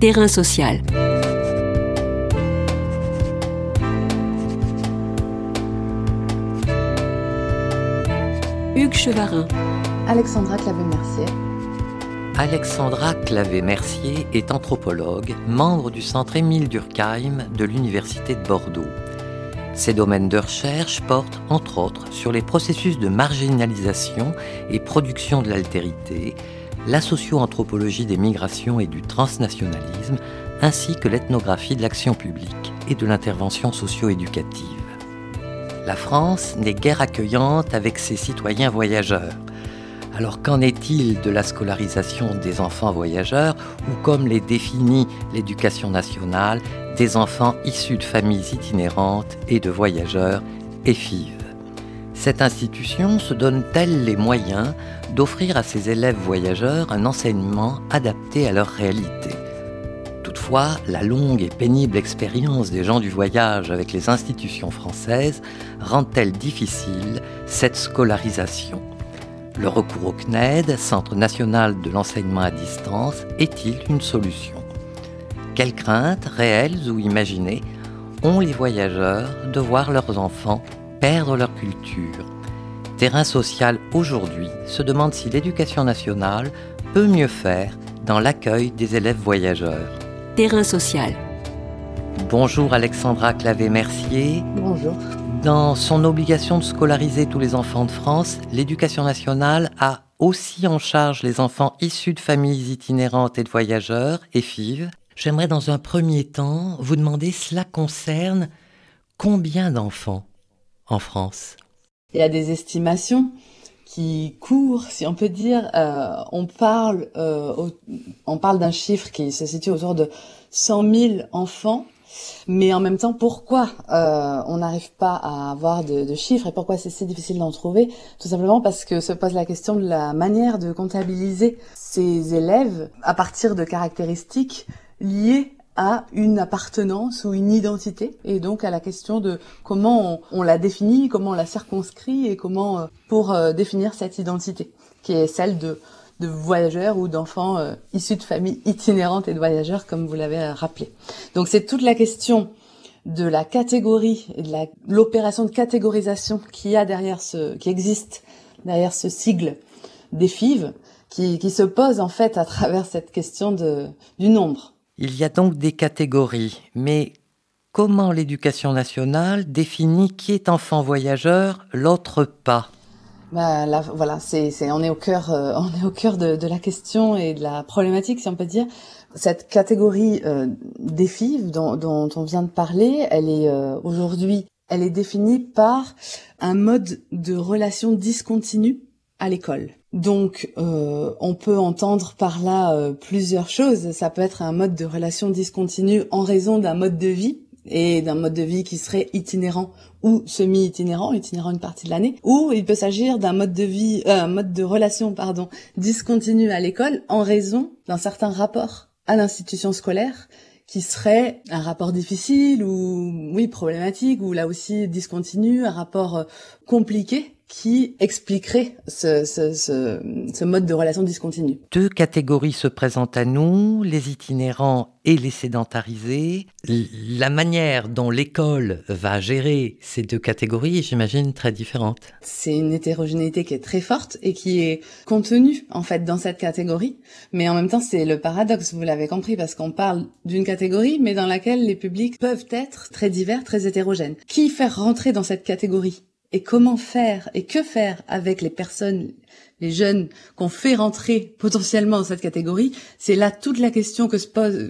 Terrain social. Hugues Chevarin. Alexandra Clavé-Mercier. Alexandra Clavé-Mercier est anthropologue, membre du centre Émile Durkheim de l'Université de Bordeaux. Ses domaines de recherche portent, entre autres, sur les processus de marginalisation et production de l'altérité, la socio-anthropologie des migrations et du transnationalisme, ainsi que l'ethnographie de l'action publique et de l'intervention socio-éducative. La France n'est guère accueillante avec ses citoyens voyageurs. Alors qu'en est-il de la scolarisation des enfants voyageurs ou comme les définit l'éducation nationale, des enfants issus de familles itinérantes et de voyageurs EFIV Cette institution se donne-t-elle les moyens d'offrir à ses élèves voyageurs un enseignement adapté à leur réalité. Toutefois, la longue et pénible expérience des gens du voyage avec les institutions françaises rend-elle difficile cette scolarisation? Le recours au CNED, Centre national de l'enseignement à distance, est-il une solution? Quelles craintes, réelles ou imaginées, ont les voyageurs de voir leurs enfants perdre leur culture? Terrain social aujourd'hui se demande si l'éducation nationale peut mieux faire dans l'accueil des élèves voyageurs. Terrain social. Bonjour Alexandra Clavé-Mercier. Bonjour. Dans son obligation de scolariser tous les enfants de France, l'éducation nationale a aussi en charge les enfants issus de familles itinérantes et de voyageurs, et FIV. J'aimerais dans un premier temps vous demander, cela concerne combien d'enfants en France? Il y a des estimations qui courent, si on peut dire. Euh, on parle, euh, on parle d'un chiffre qui se situe autour de 100 000 enfants mais en même temps, pourquoi euh, on n'arrive pas à avoir de, de, chiffres et pourquoi c'est si difficile d'en trouver? Tout simplement parce que se pose la question de la manière de comptabiliser ces élèves à partir de caractéristiques liées à une appartenance ou une identité et donc à la question de comment on, la définit, comment on la circonscrit et comment euh, pour euh, définir cette identité qui est celle de voyageurs ou d'enfants euh, issus de familles itinérantes et de voyageurs, comme vous l'avez rappelé. Donc c'est toute la question de la catégorie et de l'opération de catégorisation qui a derrière ce, qui existe derrière ce sigle des FIV, qui, se pose en fait à travers cette question du nombre. Il y a donc des catégories, mais comment l'éducation nationale définit qui est enfant voyageur, l'autre pas? Bah, là, voilà, c'est, on est au cœur, euh, on est au cœur de, la question et de la problématique, si on peut dire. Cette catégorie euh, des dont, dont, on vient de parler, elle est euh, aujourd'hui, elle est définie par un mode de relation discontinu à l'école. Donc, euh, on peut entendre par là plusieurs choses. Ça peut être un mode de relation discontinu en raison d'un mode de vie et d'un mode de vie qui serait itinérant ou semi-itinérant, itinérant une partie de l'année, ou il peut s'agir d'un mode de vie, euh, un mode de relation, pardon, discontinu à l'école en raison d'un certain rapport à l'institution scolaire qui serait un rapport difficile ou oui problématique ou là aussi discontinu, un rapport euh, compliqué qui expliquerait ce, ce, ce, ce, mode de relation discontinue. Deux catégories se présentent à nous, les itinérants et les sédentarisés. La manière dont l'école va gérer ces deux catégories est, j'imagine, très différente. C'est une hétérogénéité qui est très forte et qui est contenue, en fait, dans cette catégorie. Mais en même temps, c'est le paradoxe, vous l'avez compris, parce qu'on parle d'une catégorie, mais dans laquelle les publics peuvent être très divers, très hétérogènes. Qui faire rentrer dans cette catégorie? Et comment faire et que faire avec les personnes, les jeunes qu'on fait rentrer potentiellement dans cette catégorie, c'est là toute la question que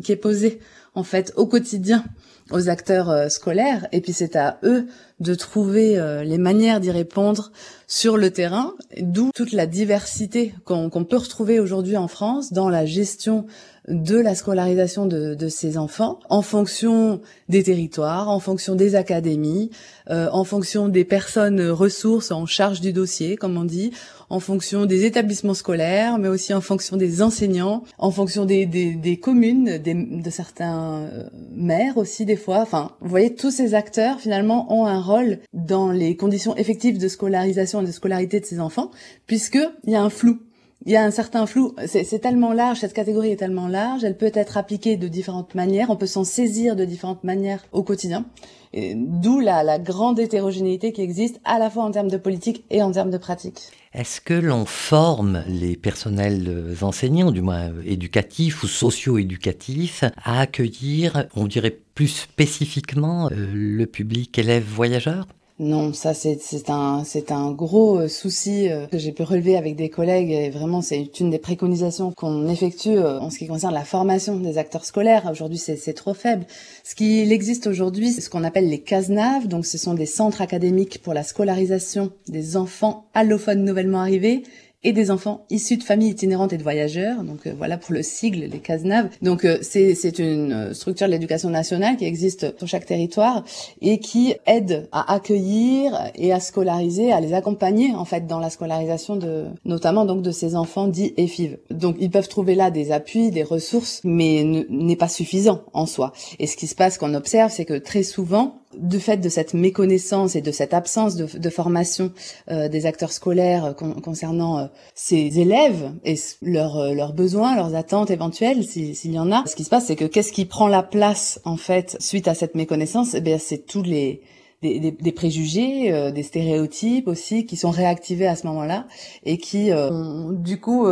qui est posée en fait au quotidien aux acteurs euh, scolaires et puis c'est à eux de trouver euh, les manières d'y répondre sur le terrain, d'où toute la diversité qu'on peut retrouver aujourd'hui en France dans la gestion de la scolarisation de, ces enfants en fonction des territoires, en fonction des académies, euh, en fonction des personnes ressources en charge du dossier, comme on dit, en fonction des établissements scolaires, mais aussi en fonction des enseignants, en fonction des, des, des communes, des, de certains euh, maires aussi des fois. Enfin, vous voyez, tous ces acteurs finalement ont un rôle dans les conditions effectives de scolarisation et de scolarité de ces enfants, puisque il y a un flou il y a un certain flou. C'est tellement large, cette catégorie est tellement large, elle peut être appliquée de différentes manières, on peut s'en saisir de différentes manières au quotidien. D'où la, la grande hétérogénéité qui existe à la fois en termes de politique et en termes de pratique. Est-ce que l'on forme les personnels euh, enseignants, du moins euh, éducatifs ou socio-éducatifs, à accueillir, on dirait plus spécifiquement, euh, le public élève voyageur non, ça c'est un c'est un gros euh, souci euh, que j'ai pu relever avec des collègues et vraiment c'est une des préconisations qu'on effectue euh, en ce qui concerne la formation des acteurs scolaires. Aujourd'hui c'est trop faible. Ce qui existe aujourd'hui, c'est ce qu'on appelle les CASNAV, donc ce sont des centres académiques pour la scolarisation des enfants allophones nouvellement arrivés et des enfants issus de familles itinérantes et de voyageurs. Donc euh, voilà pour le sigle, les CASNAV. Donc euh, c'est une euh, structure de l'éducation nationale qui existe sur chaque territoire et qui aide à accueillir et à scolariser, à les accompagner en fait dans la scolarisation de notamment donc de ces enfants dits EFIV. Donc ils peuvent trouver là des appuis, des ressources, mais n'est pas suffisant en soi. Et ce qui se passe qu'on observe, c'est que très souvent du fait de cette méconnaissance et de cette absence de, de formation euh, des acteurs scolaires euh, concernant euh, ces élèves et leurs euh, leurs besoins, leurs attentes éventuelles, s'il y en a, ce qui se passe, c'est que qu'est-ce qui prend la place en fait suite à cette méconnaissance? Eh bien, c'est tous les des, des, préjugés, des stéréotypes aussi qui sont réactivés à ce moment-là et qui ont du coup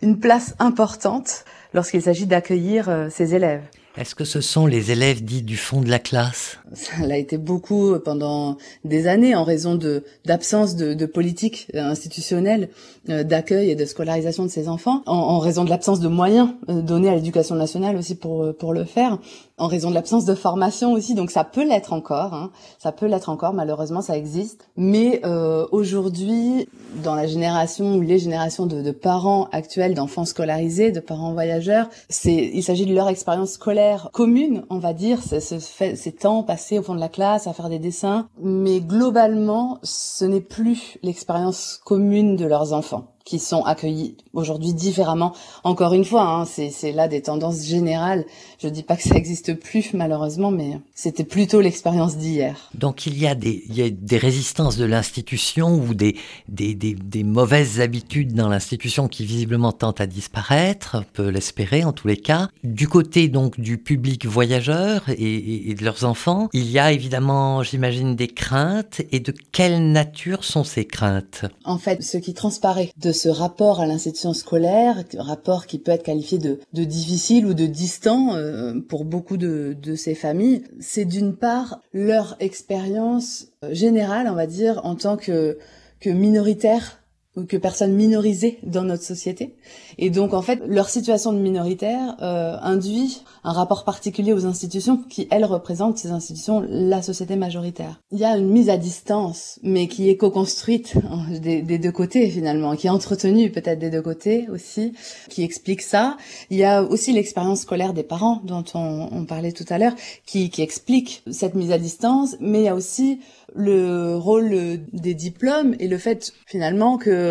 une place importante lorsqu'il s'agit d'accueillir ces élèves. Est-ce que ce sont les élèves dits du fond de la classe? Ça l'a été beaucoup pendant des années en raison de d'absence de, de, politique institutionnelle euh, d'accueil et de scolarisation de ces enfants, en, en raison de l'absence de moyens euh, donnés à l'éducation nationale aussi pour euh, pour le faire, en raison de l'absence de formation aussi. Donc ça peut l'être encore, hein. ça peut l'être encore. Malheureusement, ça existe. Mais euh, aujourd'hui, dans la génération ou les générations de, de parents actuels d'enfants scolarisés, de parents voyageurs, c'est il s'agit de leur expérience scolaire commune, on va dire, ces temps passés au fond de la classe à faire des dessins, mais globalement, ce n'est plus l'expérience commune de leurs enfants qui sont accueillis aujourd'hui différemment. Encore une fois, hein, c'est là des tendances générales. Je dis pas que ça existe plus malheureusement, mais c'était plutôt l'expérience d'hier. Donc il y a des, il y a des résistances de l'institution ou des, des, des, des, mauvaises habitudes dans l'institution qui visiblement tentent à disparaître, on peut l'espérer en tous les cas. Du côté donc du public voyageur et, et de leurs enfants, il y a évidemment, j'imagine, des craintes. Et de quelle nature sont ces craintes? En fait, ce qui transparaît de ce rapport à l'institution scolaire, rapport qui peut être qualifié de, difficile ou de distant euh, pour beaucoup de, ces familles, c'est d'une part leur expérience euh, générale, on va dire, en tant que minoritaire que personnes minorisées dans notre société. Et donc en fait, leur situation de minoritaire euh, induit un rapport particulier aux institutions qui, elles, représentent ces institutions, la société majoritaire. Il y a une mise à distance, mais qui est co-construite hein, des, des, deux côtés finalement, qui est entretenue peut-être des deux côtés aussi, qui explique ça. Il y a aussi l'expérience scolaire des parents dont on, on parlait tout à l'heure, qui, qui explique cette mise à distance, mais il y a aussi le rôle des diplômes et le fait finalement que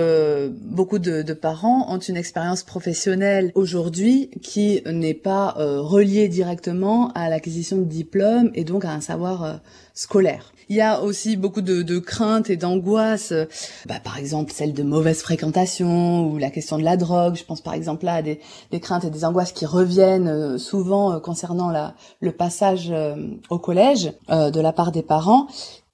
beaucoup de, de parents ont une expérience professionnelle aujourd'hui qui n'est pas euh, reliée directement à l'acquisition de diplômes et donc à un savoir euh, scolaire. Il y a aussi beaucoup de, de craintes et d'angoisses, bah, par exemple celle de mauvaise fréquentation ou la question de la drogue. Je pense par exemple là à des, des craintes et des angoisses qui reviennent euh, souvent concernant la, le passage au collège de la part des parents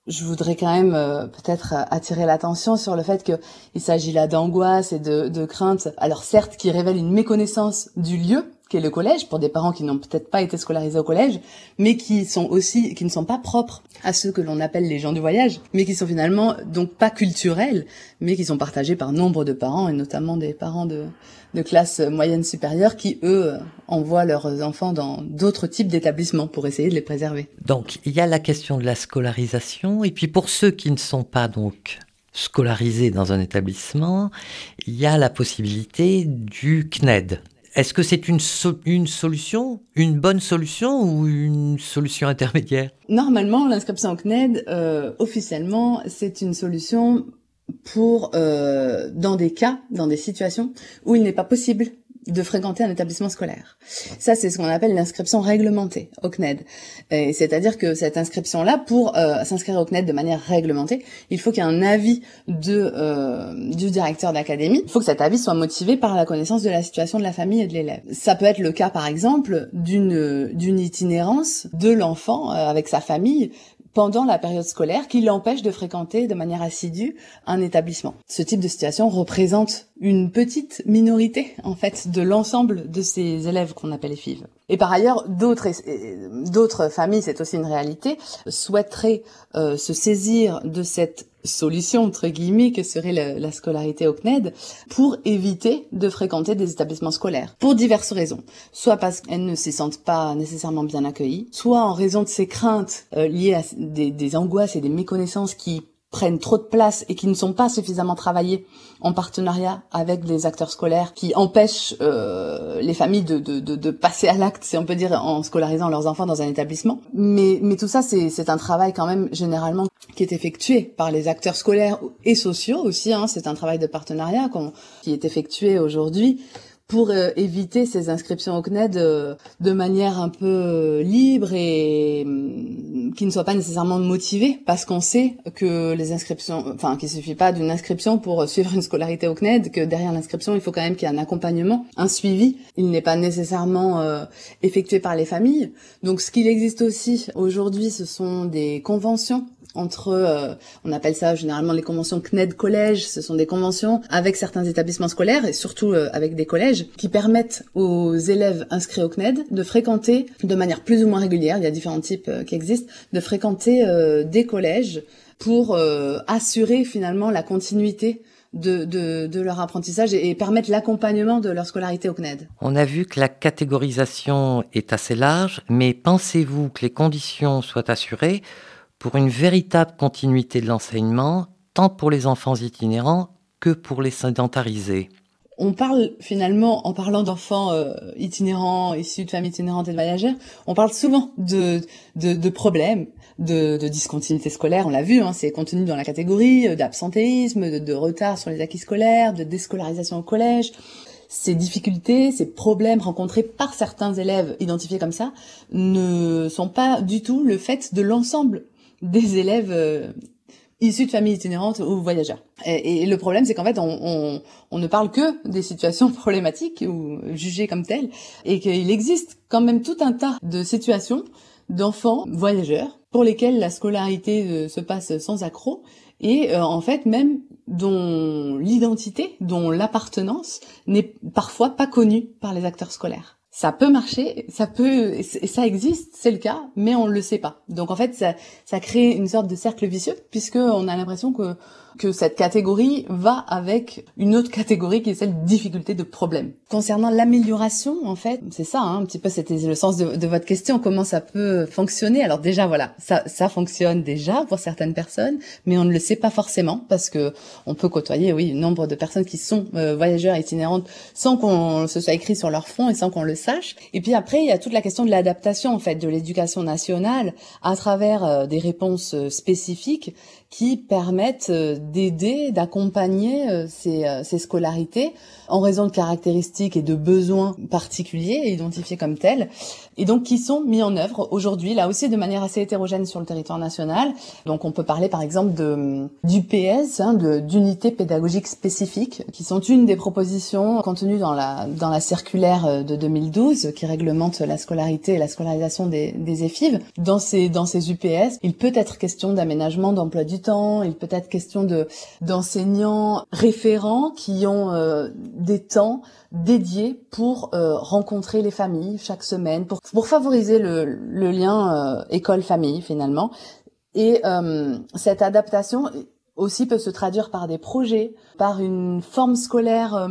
je voudrais quand même euh, peut-être euh, attirer l'attention sur le fait qu'il s'agit là d'angoisse et de, de crainte. Alors certes, qui révèle une méconnaissance du lieu qu'est le collège pour des parents qui n'ont peut-être pas été scolarisés au collège, mais qui sont aussi qui ne sont pas propres à ceux que l'on appelle les gens du voyage, mais qui sont finalement donc pas culturels, mais qui sont partagés par nombre de parents et notamment des parents de de classe moyenne supérieure qui, eux, envoient leurs enfants dans d'autres types d'établissements pour essayer de les préserver. Donc, il y a la question de la scolarisation, et puis pour ceux qui ne sont pas donc scolarisés dans un établissement, il y a la possibilité du CNED. Est-ce que c'est une, une solution, une bonne solution ou une solution intermédiaire? Normalement, l'inscription au CNED, euh, officiellement, c'est une solution pour euh, dans des cas, dans des situations où il n'est pas possible de fréquenter un établissement scolaire. Ça, c'est ce qu'on appelle l'inscription réglementée au CNED. C'est-à-dire que cette inscription-là, pour euh, s'inscrire au CNED de manière réglementée, il faut qu'il y ait un avis de, euh, du directeur d'académie. Il faut que cet avis soit motivé par la connaissance de la situation de la famille et de l'élève. Ça peut être le cas, par exemple, d'une d'une itinérance de l'enfant euh, avec sa famille pendant la période scolaire qui l'empêche de fréquenter de manière assidue un établissement. Ce type de situation représente une petite minorité en fait de l'ensemble de ces élèves qu'on appelle les FIV. Et par ailleurs, d'autres d'autres familles, c'est aussi une réalité, souhaiteraient euh, se saisir de cette solution entre guillemets que serait la scolarité au CNED pour éviter de fréquenter des établissements scolaires pour diverses raisons. Soit parce qu'elles ne s'y sentent pas nécessairement bien accueillies soit en raison de ces craintes euh, liées à des, des angoisses et des méconnaissances qui prennent trop de place et qui ne sont pas suffisamment travaillés en partenariat avec les acteurs scolaires qui empêchent euh, les familles de, de, de, de passer à l'acte, si on peut dire, en scolarisant leurs enfants dans un établissement. Mais, mais tout ça, c'est un travail quand même généralement qui est effectué par les acteurs scolaires et sociaux aussi. Hein. C'est un travail de partenariat qui est effectué aujourd'hui pour euh, éviter ces inscriptions au CNED euh, de manière un peu euh, libre et mm, qui ne soit pas nécessairement motivée parce qu'on sait que les inscriptions, enfin qu'il suffit pas d'une inscription pour suivre une scolarité au CNED, que derrière l'inscription il faut quand même qu'il y ait un accompagnement, un suivi. Il n'est pas nécessairement effectué par les familles. Donc ce qu'il existe aussi aujourd'hui, ce sont des conventions entre, euh, on appelle ça généralement les conventions CNED collège, ce sont des conventions avec certains établissements scolaires et surtout euh, avec des collèges qui permettent aux élèves inscrits au CNED de fréquenter de manière plus ou moins régulière, il y a différents types euh, qui existent, de fréquenter des collèges pour assurer finalement la continuité de, de, de, leur apprentissage et, et permettre l'accompagnement de leur scolarité au CNED. On a vu que la catégorisation est assez large, mais pensez-vous que les conditions soient assurées pour une véritable continuité de l'enseignement, tant pour les enfants itinérants que pour les sédentarisés. On parle finalement, en parlant d'enfants euh, itinérants, issus de familles itinérantes et de voyageurs, on parle souvent de, de, de problèmes, de, de, discontinuité scolaire, on l'a vu, hein, c'est contenu dans la catégorie euh, d'absentéisme, de, de, retard sur les acquis scolaires, de déscolarisation au collège. Ces difficultés, ces problèmes rencontrés par certains élèves identifiés comme ça, ne sont pas du tout le fait de l'ensemble des élèves euh, issus de familles itinérantes ou voyageurs. Et, le problème, c'est qu'en fait, on, ne parle que des situations problématiques ou jugées comme telles, et qu'il existe quand même tout un tas de situations d'enfants voyageurs pour lesquels la scolarité euh, se passe sans accroc, et euh, en fait même dont l'identité, dont l'appartenance n'est parfois pas connue par les acteurs scolaires ça peut marcher, ça peut, ça existe, c'est le cas, mais on le sait pas. Donc en fait, ça, ça crée une sorte de cercle vicieux puisque on a l'impression que que cette catégorie va avec une autre catégorie qui est celle de difficulté de problème. Concernant l'amélioration, en fait, c'est ça, hein, un petit peu, c'était le sens de, votre question, comment ça peut fonctionner. Alors déjà, voilà, ça, ça fonctionne déjà pour certaines personnes, mais on ne le sait pas forcément parce que on peut côtoyer, oui, nombre de personnes qui sont euh, voyageurs itinérantes sans qu'on se soit écrit sur leur front et sans qu'on le sache. Et puis après, il y a toute la question de l'adaptation, en fait, de l'éducation nationale à travers euh, des réponses euh, spécifiques qui permettent euh, d'aider, d'accompagner euh, ces, euh, ces, scolarités en raison de caractéristiques et de besoins particuliers identifiés comme tels, et donc qui sont mis en œuvre aujourd'hui, là aussi de manière assez hétérogène sur le territoire national. Donc on peut parler par exemple de d'UPS, hein, d'unités pédagogiques spécifiques, qui sont une des propositions contenues dans la dans la circulaire de 2012 qui réglemente la scolarité et la scolarisation des, des EFIV. Dans ces dans ces UPS, il peut être question d'aménagement d'emploi du il peut être question de d'enseignants référents qui ont euh, des temps dédiés pour euh, rencontrer les familles chaque semaine, pour, pour favoriser le, le lien euh, école-famille finalement. Et cette adaptation aussi peut se traduire par des projets, par une forme scolaire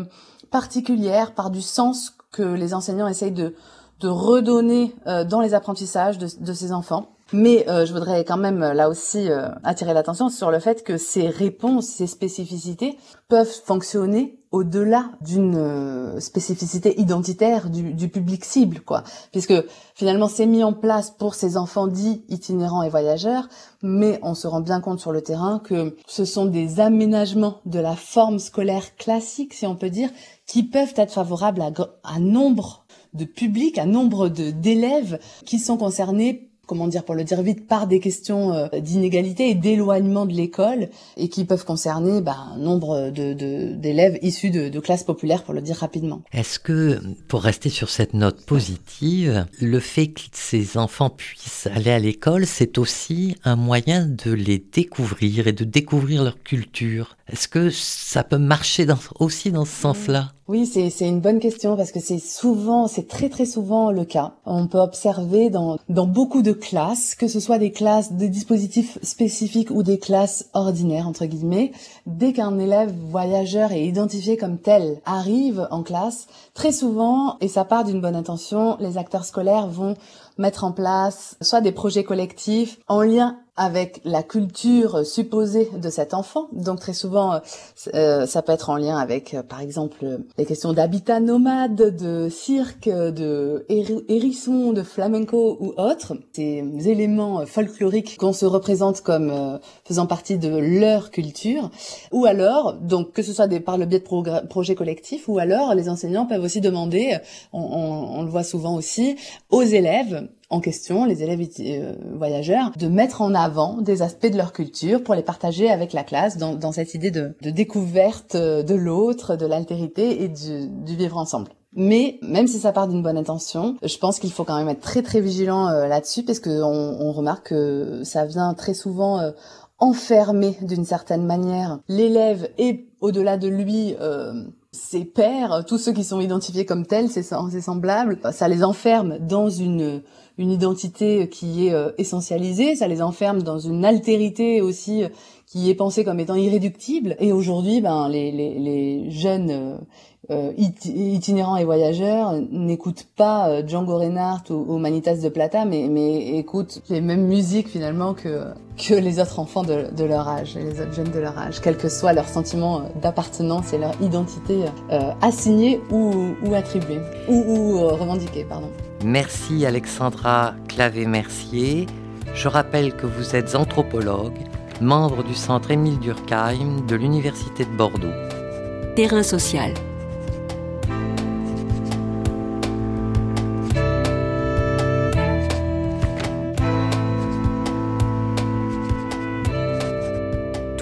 particulière, par du sens que les enseignants essayent de, de redonner dans les apprentissages de, de ces enfants. Mais euh, je voudrais quand même là aussi euh, attirer l'attention sur le fait que ces réponses, ces spécificités peuvent fonctionner au-delà d'une euh, spécificité identitaire du, du, public cible, quoi. Puisque finalement c'est mis en place pour ces enfants dits itinérants et voyageurs, mais on se rend bien compte sur le terrain que ce sont des aménagements de la forme scolaire classique, si on peut dire, qui peuvent être favorables à, à nombre de publics, à nombre d'élèves qui sont concernés comment dire pour le dire vite, par des questions euh, d'inégalité et d'éloignement de l'école et qui peuvent concerner un nombre d'élèves issus de, classes populaires, pour le dire rapidement. Est-ce que, pour rester sur cette note positive, le fait que ces enfants puissent aller à l'école, c'est aussi un moyen de les découvrir et de découvrir leur culture? Est-ce que ça peut marcher aussi dans ce sens-là? Oui, c'est une bonne question parce que c'est souvent, c'est très très souvent le cas. On peut observer dans, beaucoup de classes, que ce soit des classes de dispositifs spécifiques ou des classes ordinaires, entre guillemets, dès qu'un élève voyageur est identifié comme tel arrive en classe, très souvent, et ça part d'une bonne intention, les acteurs scolaires vont mettre en place soit des projets collectifs en lien avec la culture supposée de cet enfant. Donc très souvent, euh, euh, ça peut être en lien avec, euh, par exemple, les questions d'habitat nomade, de cirque, de hérisson, de flamenco ou autres. Ces éléments folkloriques qu'on se représente comme faisant partie de leur culture. Ou alors, donc que ce soit par le biais de projets collectifs, ou alors les enseignants peuvent aussi demander, on le voit souvent aussi, aux élèves en question, les élèves euh, voyageurs, de mettre en avant des aspects de leur culture pour les partager avec la classe dans, cette idée de, découverte euh, de l'autre, de l'altérité et du, vivre ensemble. Mais même si ça part d'une bonne intention, je pense qu'il faut quand même être très très vigilant euh, là-dessus parce qu'on on remarque que ça vient très souvent enfermer d'une certaine manière l'élève et au-delà de lui ses pairs, tous ceux qui sont identifiés comme tels, c'est semblables, ça les enferme dans une identité qui est euh, essentialisée, ça les enferme dans une altérité aussi euh, qui est pensée comme étant irréductible. Et aujourd'hui, ben, les, jeunes euh, euh itinérants et voyageurs n'écoutent pas Django Reinhardt ou, ou, Manitas de Plata, mais, mais écoutent les mêmes musiques finalement que, que les autres enfants de, de, leur âge, et les autres jeunes de leur âge, quel que soit leur sentiment d'appartenance et leur identité euh, assignée ou, ou attribuée, ou, ou revendiquée, pardon. Merci Alexandra Clavé-Mercier. Je rappelle que vous êtes anthropologue, membre du centre Émile Durkheim de l'Université de Bordeaux. Terrain social.